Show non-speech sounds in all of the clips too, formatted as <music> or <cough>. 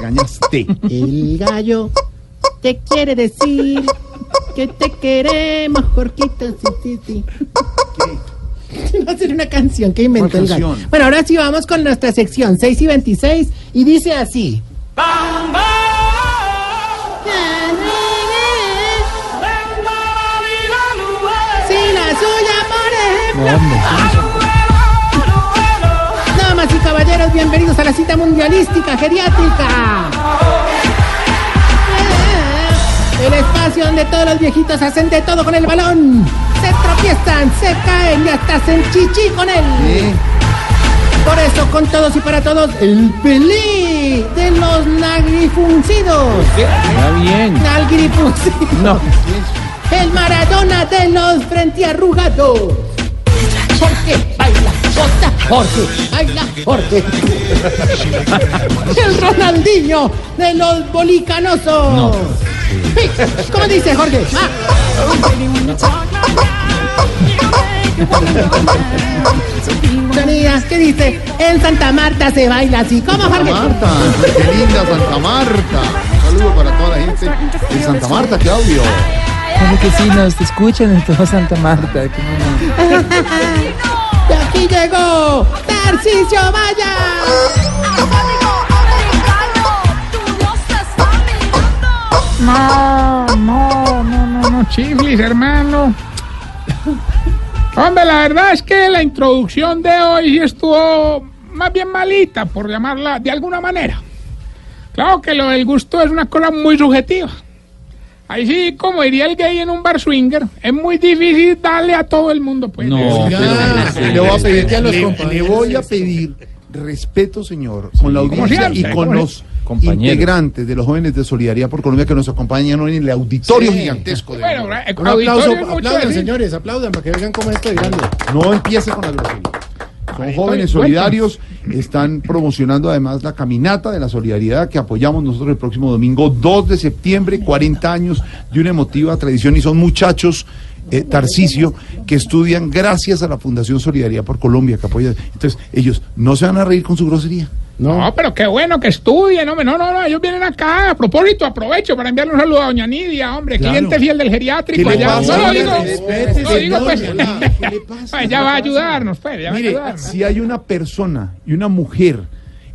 regañaste. El gallo te quiere decir que te queremos, Jorquito. Sí, sí, sí. Va a ser una canción que inventó ¿Cuál el gallo. Bueno, ahora sí vamos con nuestra sección 6 y 26 y dice así. Sí, la suya, por ejemplo. Damas bienvenidos a la cita mundialística geriátrica. El espacio donde todos los viejitos hacen de todo con el balón. Se tropiezan, se caen y hasta hacen chichi con él. ¿Qué? Por eso, con todos y para todos, el Pelé de los nagrifuncidos. Está bien. Nalgrifuncidos. No. El Maradona de los frente arrugados. Jorge baila, Jorge, baila, Jorge. El Ronaldinho de los bolicanosos. Sí, ¿Cómo dice Jorge? Ah, ¿qué dice? En Santa Marta se baila así. ¿Cómo, Santa Jorge? Marta, qué linda Santa Marta. Un saludo para toda la gente de Santa Marta, qué audio. Como que sí, nos escuchan en toda Santa Marta. <laughs> llegó Tarcisio Maya. No, no, no, no, no, chiflis, hermano. Hombre, la verdad es que la introducción de hoy estuvo más bien malita, por llamarla de alguna manera. Claro que lo del gusto es una cosa muy subjetiva. Ahí sí, como diría el gay en un bar swinger, es muy difícil darle a todo el mundo, pues. No, le voy a pedir, ya los le- compañeros. le voy a pedir respeto, señor, con la audiencia y con los Compañeros. integrantes de los jóvenes de Solidaridad por Colombia que nos acompañan hoy en el auditorio Sí. gigantesco. de Bueno, eh, Un aplauso, es aplaudan, señores, aplaudan para que vean cómo esto de grande. No empiece con la grosería. Son jóvenes solidarios, están promocionando además la caminata de la solidaridad que apoyamos nosotros el próximo domingo 2 de septiembre, 40 años de una emotiva tradición y son muchachos, eh, Tarcisio, que estudian gracias a la Fundación Solidaridad por Colombia que apoya. Entonces, ellos no se van a reír con su grosería. No, pero qué bueno que estudien, hombre. No, no, no, ellos vienen acá. A propósito, aprovecho para enviarle un saludo a Doña Nidia, hombre, Claro. cliente fiel del geriátrico. ¿Qué le allá. No, lo digo, Respete, lo digo, pues. señor, ¿qué le <laughs> pasa? Pues va a ayudarnos, pues, ya va a Mire, ayudarnos. si hay una persona y una mujer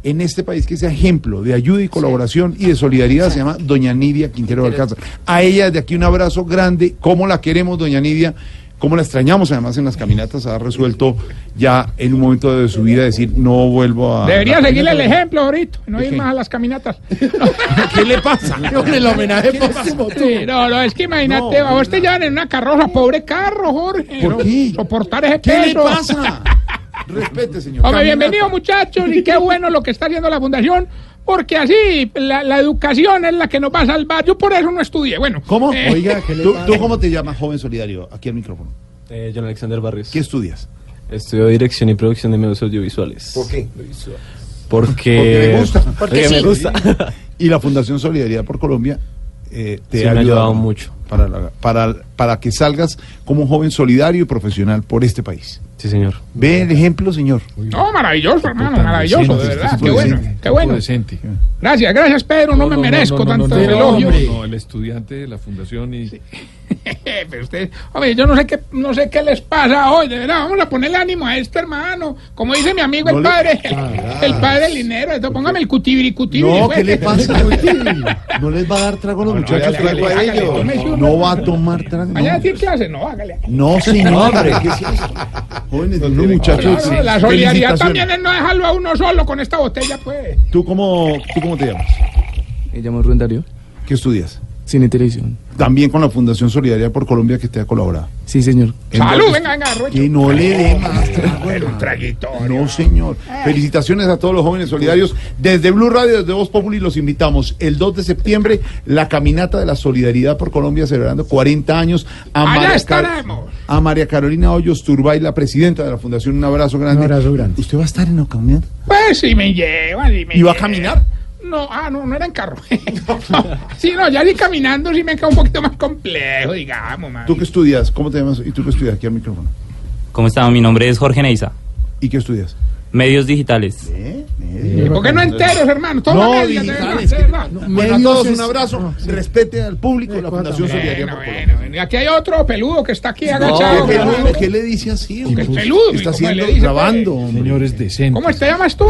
en este país que sea ejemplo de ayuda y colaboración y de solidaridad, se llama Doña Nidia Quintero Alcázar. A ella desde aquí un abrazo grande. ¿Cómo la queremos, Doña Nidia? ¿Cómo la extrañamos? Además, en las caminatas ha resuelto ya en un momento de su vida decir, no vuelvo a... Debería seguirle el caminata". ejemplo ahorita, no ¿De ir qué? más a las caminatas. <laughs> ¿Qué le pasa? <laughs> el homenaje póstumo. Sí, no, no, es que imagínate, No, a vos te llevan en una carroza, pobre carro, Jorge. ¿Por no, qué? Soportar ese ¿Qué le peso. pasa? <laughs> Respete, señor. Hombre, Caminata. bienvenido muchachos y qué bueno lo que está haciendo la fundación, porque así la, la educación es la que nos va a salvar. Yo por eso no estudié. Bueno, ¿Cómo? eh, Oiga, ¿tú, tú cómo te llamas, joven solidario? Aquí al micrófono. Eh, John Alexander Barrios. ¿Qué estudias? Estudio dirección y producción de medios audiovisuales. qué? Porque, Porque me gusta. <laughs> Porque me gusta. Y la Fundación Solidaridad por Colombia eh, te Sí, ha me ha ayudado ayudado mucho. Para, la- para, para que salgas como un joven solidario y profesional por este país. Sí, señor. Ve el ejemplo, señor. no, maravilloso, hermano, maravilloso, de verdad, qué bueno, qué bueno. Gracias, gracias Pedro, no, me merezco tanto no, elogio. no, no, el estudiante de la fundación y <laughs> Pero usted, hombre, yo no sé qué, no sé qué les pasa hoy, de verdad, vamos a ponerle ánimo a este hermano, como dice mi amigo No el le- padre, el padre Linero, entonces póngame el cutibiri cutibiri. No, pues. ¿qué le pasa? <laughs> No les va a dar trago a los muchachos. trago a ellos. No va a tomar trago. Mañana No, tiene clase, no, hágale. no señor. ¿Qué es esto? Jóvenes, unos muchachos. Claro, la solidaridad también es no dejarlo a uno solo con esta botella, pues. ¿Tú cómo, ¿Tú cómo te llamas? Me llamo Rubén Darío, ¿Qué estudias? Cine y Televisión. También con la Fundación Solidaridad por Colombia que te ha colaborado. Sí, señor. Salud, venga, venga. Que no le dé más trago, Un hermano. traguito. No, señor. Felicitaciones a todos los jóvenes solidarios. Desde Blue Radio, desde Voz Populi, los invitamos el 2 de septiembre, la caminata de la solidaridad por Colombia, celebrando 40 años. A Allá Car- estaremos. a María Carolina Hoyos Turbay, la presidenta de la Fundación, un abrazo grande. Un abrazo grande. ¿Usted va a estar en la caminata? Pues si me llevan. Si me ¿Y va a llevan. caminar? No, ah, no, no era en carro. No, <laughs> sí, no, ya ni caminando sí me queda un poquito más complejo, digamos, man. ¿Tú qué estudias? ¿Cómo te llamas? ¿Y tú qué estudias? Aquí al micrófono. ¿Cómo está? Mi nombre es Jorge Neiza. ¿Y qué estudias? Medios digitales. ¿Eh? ¿Y ¿Por qué no enteros, hermano? Todos No, de digitales. Bueno, a Medios todos un abrazo. Respete al público de la Fundación Solidaria Bueno, bueno, bueno. Y aquí hay otro peludo que está aquí ¿Qué agachado. peludo? ¿Qué le dice así? Hombre? peludo, ¿Qué está ¿cómo le haciendo? dice, Grabando. hombre. Señores decentes. ¿Cómo te llamas tú?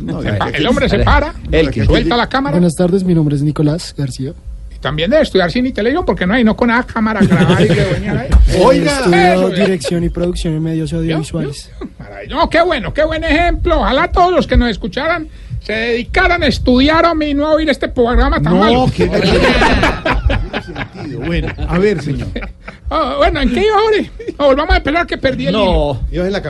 No, El hombre se para, El que- suelta la cámara. Buenas tardes, mi nombre es Nicolás García. Y también debe estudiar cine y televisión porque no hay, no con nada cámara grabar y que. <laughs> Oiga. Ya. dirección y producción en medios audiovisuales. No, qué bueno, qué buen ejemplo. Ojalá todos los que nos escucharan se dedicaran a estudiar a mí, no a oír este programa tan malo. No, qué <laughs> sentido. Bueno, a ver, señor. Ah, bueno, ¿en qué iba ahora? No, volvamos a esperar que perdí el hilo.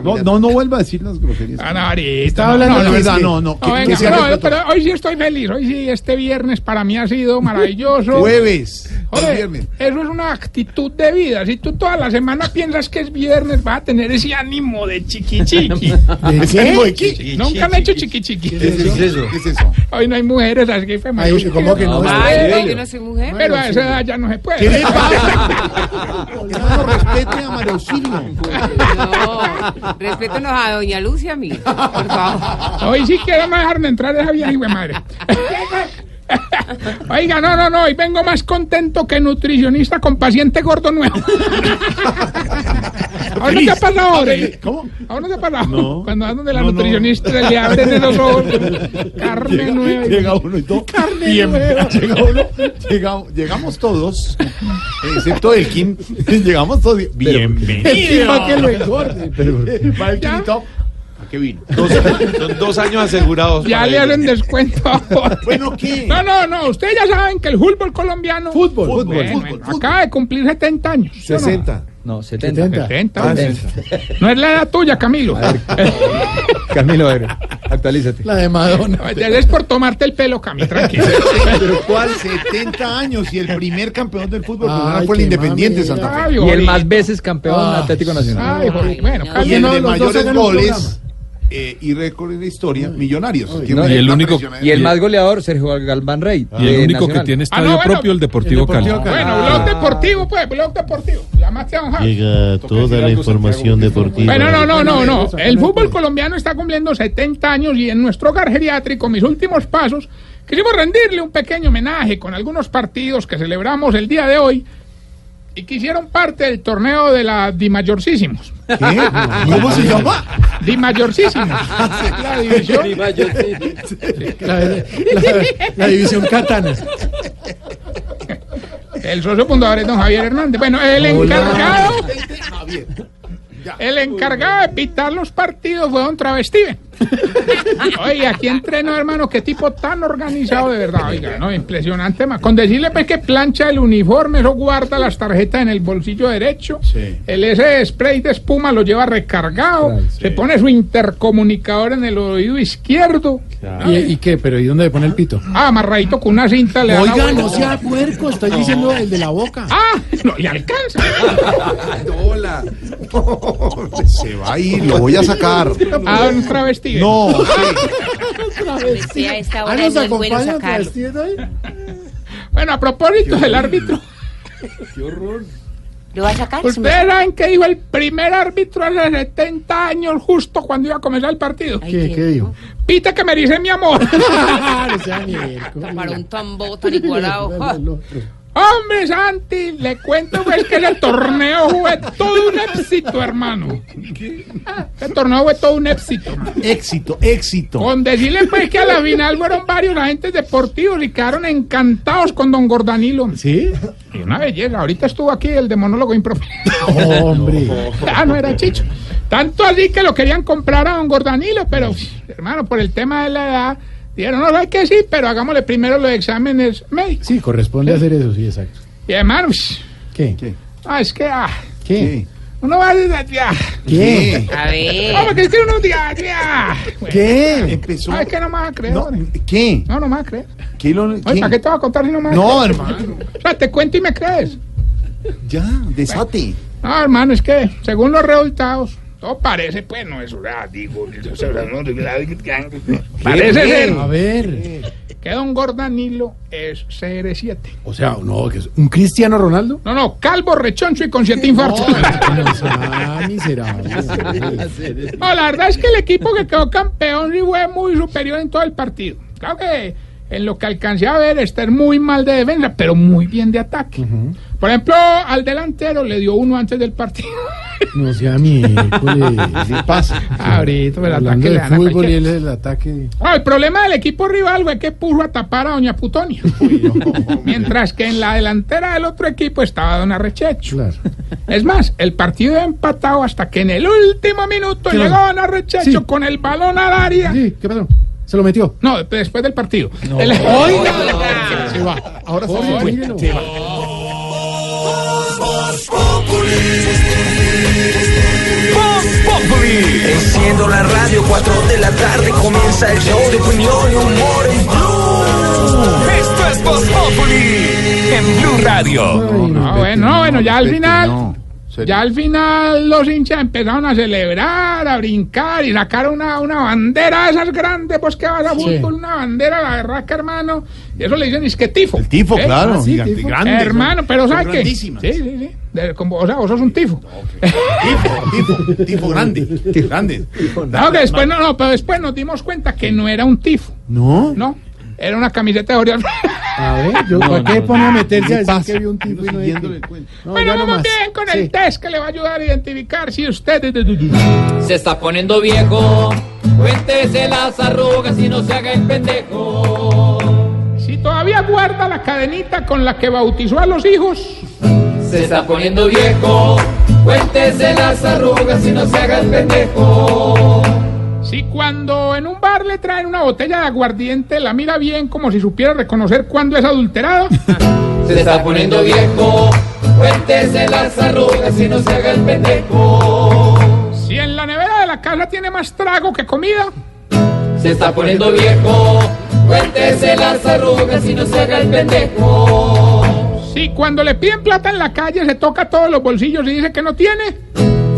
No, no, no vuelva a decir las groserías. Ah, no, ahorita, Estaba no, hablando no, de no, verdad, no, no. no, que- venga, que sea no, respeto- pero hoy sí estoy feliz. Hoy sí, este viernes para mí ha sido maravilloso. Jueves. Viernes. eso es una actitud de vida. Si tú toda la semana piensas que es viernes, vas a tener ese ánimo de chiqui chiqui. <laughs> ¿Ese ánimo de qué? Nunca han hecho chiqui chiqui. ¿Qué es eso? ¿Qué es eso? Hoy no hay mujeres, así que fue Ay, ¿cómo que no? Pero- Ay, yo no soy mujer. Pero a esa edad ya no se puede. ¿Qué le <laughs> pasa? Hermano, respete a María Auxilio. No, respétenos a doña Lucia, a mí, por favor. Hoy sí quiero no dejarme entrar esa vieja de madre. <laughs> <laughs> Oiga, no, no, no, hoy vengo más contento que nutricionista con paciente gordo nuevo. <laughs> ¿Ahora no te ha pasado ahora? ¿Cómo? ¿Ahora no te ha pasado? No. Cuando vas donde la No, no. nutricionista le abren esos ojos. <laughs> Carne nueva. Llega uno y todo. Carne Bien, nueva. llega uno, llega- llegamos todos, excepto el Kim, llegamos todos. Bienvenido. Para que lo engorde. Para el Kim y ¿A qué vino? Son dos años asegurados. Ya le hacen descuento. <laughs> Bueno, ¿qué? No, no, no. Ustedes ya saben que el fútbol colombiano. Fútbol, fútbol, Bueno, fútbol, bueno, fútbol. acaba de cumplir 70 años. ¿sí o no? 60. No, 70. 70. 70. No es la edad tuya, Camilo. <laughs> Camilo, a ver, actualízate. La de Madonna. Es por tomarte el pelo, Cami, tranquilo. <laughs> Pero ¿cuál? 70 años y el primer campeón del fútbol Ay, fue el Independiente mamera. Santa Fe. Ay, Y el más veces campeón Ah. Atlético Nacional. Ay. Bueno, Y el no, de los dos mayores goles eh, y récord en la historia, Millonarios. no, Tiene y el único-. Y el más goleador, Sergio Galván Rey. Y el único que Nacional. tiene Ah, estadio no, bueno. propio, el Deportivo, El Deportivo Cali. Cali. bueno, blog deportivo, pues, blog deportivo. Llamaste a don Javi. Llega toda la información deportiva. Bueno, no, no, no, no. El fútbol colombiano está cumpliendo 70 años y en nuestro hogar geriátrico, mis últimos pasos, quisimos rendirle un pequeño homenaje con algunos partidos que celebramos el día de hoy y que hicieron parte del torneo de la Di Mayorcísimos. ¿Qué? ¿Cómo se llama? Di Mayorcísimos. <laughs> La división. La, la- la división Katana. El socio fundador es don Javier Hernández. Bueno, el encargado. El encargado de pitar los partidos fue don Travestiven. <laughs> Oye, aquí entrenó, hermano, qué tipo tan organizado de verdad. Oiga, no, impresionante. ma. Con decirle pues que plancha el uniforme, eso guarda las tarjetas en el bolsillo derecho. Sí. El ese spray de espuma lo lleva recargado. Se pone su intercomunicador en el oído izquierdo. ¿Y, ¿Y qué? ¿Pero y dónde le pone el pito? Ah, amarradito con una cinta le da la Oiga, no sea puerco, estoy diciendo el de la boca. Ah, no le alcanza. <laughs> Hola. <laughs> Se va a ir, lo voy a sacar. A don No, <laughs> Sí, a esta Ah, ¿nos no es bueno acompaña travestido? Bueno, a propósito del árbitro, ¿Lo va a sacar? ustedes saben que dijo el primer árbitro hace 70 años, justo cuando iba a comenzar el partido. Ay, ¿Qué, qué dijo? Pita que me dice mi amor. <laughs> Para un tambo tan igualado. El. Hombre, Santi, le cuento pues que ese torneo fue todo un éxito, hermano. Ese torneo fue todo un éxito, hermano. éxito, éxito. Con decirle pues que a la final fueron varios agentes deportivos y quedaron encantados con don Gordanilo. ¿Sí? Y una belleza. Ahorita estuvo aquí el de monólogo. <laughs> Hombre. <laughs> Ah, no era Chicho. Tanto así que lo querían comprar a don Gordanilo, pero, hermano, por el tema de la edad, dijeron, no, no hay que sí, pero hagámosle primero los exámenes médicos. Sí, corresponde hacer eso, sí, exacto. Y hermano, ush, ¿Qué? ¿Qué? ah, es que, ah, ¿Qué? uno va a ya, ¿Qué? A ver. ah, porque es que uno ya, ya. ¿Qué? Empezó. Ah, es que no me vas a creer. No. ¿Qué? No, no me vas a creer. ¿Qué lo, Oye, qué? ¿para qué te voy a contar si no me vas a No, creer? hermano. O sea, te cuento y me crees. Ya, desate. No, hermano, es que según los resultados, todo parece, pues no es verdad, digo, o sea, no, parece ser A ver. que don Gordanilo es CR7. O sea, no, que es un Cristiano Ronaldo. No, no, calvo, rechoncho y con siete infartos. Ah, miserable. <laughs> No, la verdad es que el equipo que quedó campeón sí fue muy superior en todo el partido. Claro que en lo que alcancé a ver, está muy mal de defensa, pero muy bien de ataque. Por ejemplo, al delantero le dio uno antes del partido. No sea miércoles. ¿Qué pasa? Ahorita, el Hablando ataque le de dan a fútbol y él el ataque. Ah, el problema del equipo rival fue que puso a tapar a Doña Putonia. Mientras que en la delantera del otro equipo estaba Don Arrechecho. Claro. Es más, el partido iba empatado hasta que en el último minuto ¿Qué llegó? Don Arrechecho Sí. con el balón al área. Sí, ¿qué pasó? ¿Se lo metió? No, después del partido. El- Se va. Ahora se fue. mírelo. Enciendo la radio, 4 de la tarde comienza el show de opinión y humor en Blue. Esto es Voz Populi en Blue Radio. No, bueno, no, bueno, ya al final. Ya al final los hinchas empezaron a celebrar, a brincar y sacar una, una bandera de esas grandes, pues que vas a fútbol, una bandera, la verdad que hermano, y eso le dicen es que tifo. El tifo, ¿Eh? claro. Ah, sí, gigante, tifo. grande. Hermano, pero ¿sabes qué? Sí, sí, sí. De- como- o sea, vos sos un tifo. Tifo, tifo, tifo grande. <laughs> Grande. No, que después no, no, pero después nos dimos cuenta que no era un tifo, No. no, era una camiseta de Oriol. A ver, yo, ¿para qué pone a meterse a ¿Qué decir pasa? que vio un tipo y no Siguiéndole dice? el cuento. No, bueno, ya no vamos bien con el Sí. test que le va a ayudar a identificar si usted es de... Se está poniendo viejo. Cuéntese las arrugas y no se haga el pendejo. Si todavía guarda la cadenita con la que bautizó a los hijos, Se está poniendo viejo. Cuéntese las arrugas y no se haga el pendejo. Si cuando en un bar le traen una botella de aguardiente la mira bien como si supiera reconocer cuándo es adulterada, <laughs> Se está poniendo viejo. Cuéntese las arrugas y no se haga el pendejo. si en la nevera de la casa tiene más trago que comida, Se está poniendo viejo. Cuéntese las arrugas y no se haga el pendejo. si cuando le piden plata en la calle se toca todos los bolsillos y dice que no tiene,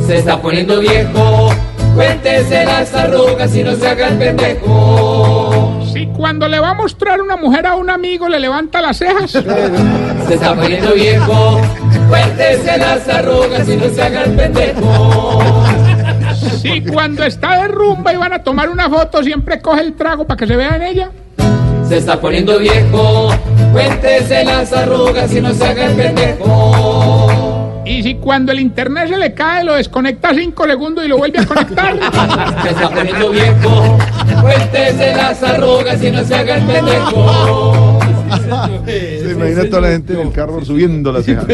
Se está poniendo viejo. Cuéntese las arrugas y no se haga el pendejo. si cuando le va a mostrar una mujer a un amigo le levanta las cejas, <laughs> Se está poniendo viejo. Cuéntese las arrugas y no se haga el pendejo. <laughs> si cuando está de rumba y van a tomar una foto siempre coge el trago para que se vea en ella. Se está poniendo viejo. Cuéntese las arrugas y no se haga el pendejo. Y si cuando el internet se le cae, lo desconecta cinco segundos y lo vuelve a conectar. <laughs> Se está poniendo viejo. Cuéntese las arrugas y no se haga el pendejo. <laughs> Imagina toda la gente en el carro subiendo la ceja.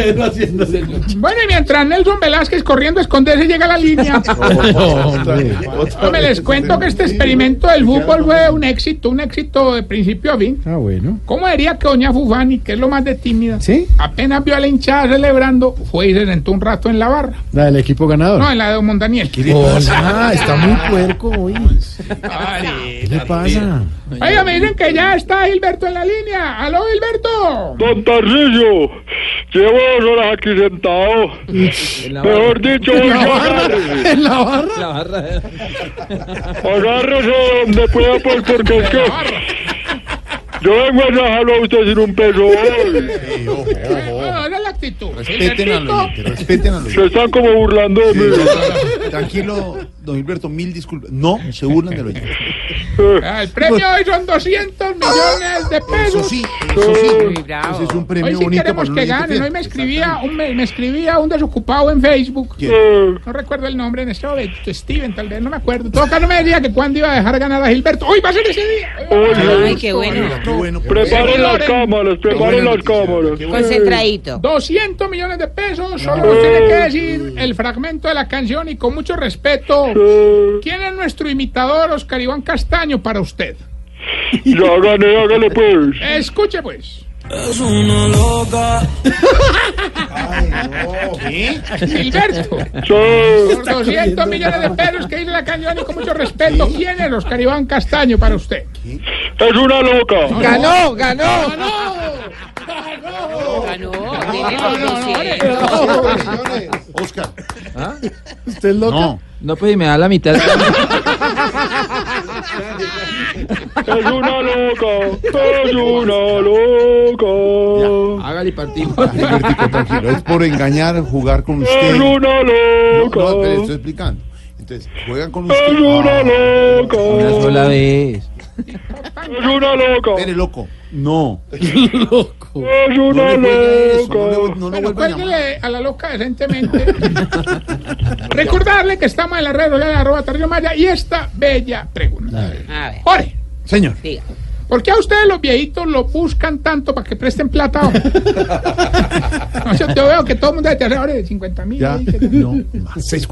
Bueno, y mientras Nelson Velázquez corriendo a esconderse llega a la línea. <laughs> Hombre. Hombre, les cuento que este experimento del fútbol fue un éxito, un éxito de principio a fin. Ah, bueno. ¿Cómo diría que doña Fufani, que es lo más de tímida, ¿Sí? apenas vio a la hinchada celebrando, fue y se sentó un rato en la barra? La del equipo ganador. No, en la de Don Mondaniel. Hola, está muy puerco hoy. ¿Qué le pasa? Oiga, me dicen que ya está Gilberto en la línea. ¿Aló, Gilberto? Don Tarcillo, llevo dos horas aquí sentado. Mejor dicho, oiga, ¿En la barra? La barra. agárrese donde pueda, pues, porque es que yo vengo a dejarlo a usted sin un peso hoy. Bueno, esa es la actitud. Respeten a los respeten a los Se están como burlando de mí. Tranquilo, don Gilberto, mil disculpas. No, se burlan de los. Ah, El premio hoy son 200 millones de Eso pesos. sí, eso sí. Muy bravo. Ese es un Hoy premio sí bonito queremos que ganen. Hoy me escribía, un, me, me escribía un desocupado en Facebook. ¿Quién? No recuerdo el nombre en este momento. Steven, tal vez, no me acuerdo. Todo caso, me decía que cuando iba a dejar ganar a Gilberto. Hoy va a ser ese día. Hoy. Ay, qué bueno. Qué bueno. Preparen las cámaras, preparen las cámaras. Concentradito. 200 millones de pesos. Solo nos tiene que decir el fragmento de la canción y con mucho respeto. ¿Quién es nuestro imitador, Oscar Iván Castaño, para usted? Ya gané, hágale pues. Escuche, pues. Es una loca. Gilberto. Sí. Por 200 millones de pesos que dice la canción y con mucho respeto. ¿Quién es Oscar Iván Castaño para usted? Es una loca. ¡Ganó, ganó! Ganó. Tiene No, los no, no, 200. Oscar. ¿Usted es loca? No. No, pues y me da la mitad. Es una loca, es una loca. Hágale partido. <laughs> Tranquilo, es por engañar, jugar con usted. Es una No, loca. no, pero estoy explicando. Entonces, juegan con Es usted. una Ah, loca. Una sola vez. Es una loca. Espere, loco. No. <laughs> <laughs> Loco. Es No una no, le- loca. no lo Bueno, a cuélguele a la loca decentemente. <laughs> Recordarle que estamos en la red de arroba Tarcisio Maya y esta bella pregunta. A ver, Jorge, Señor. diga. ¿por qué a ustedes los viejitos lo buscan tanto para que presten plata? <laughs> No, yo te veo que todo el mundo te hace ahora de 50 mil. Ya. No, <laughs> más. Seis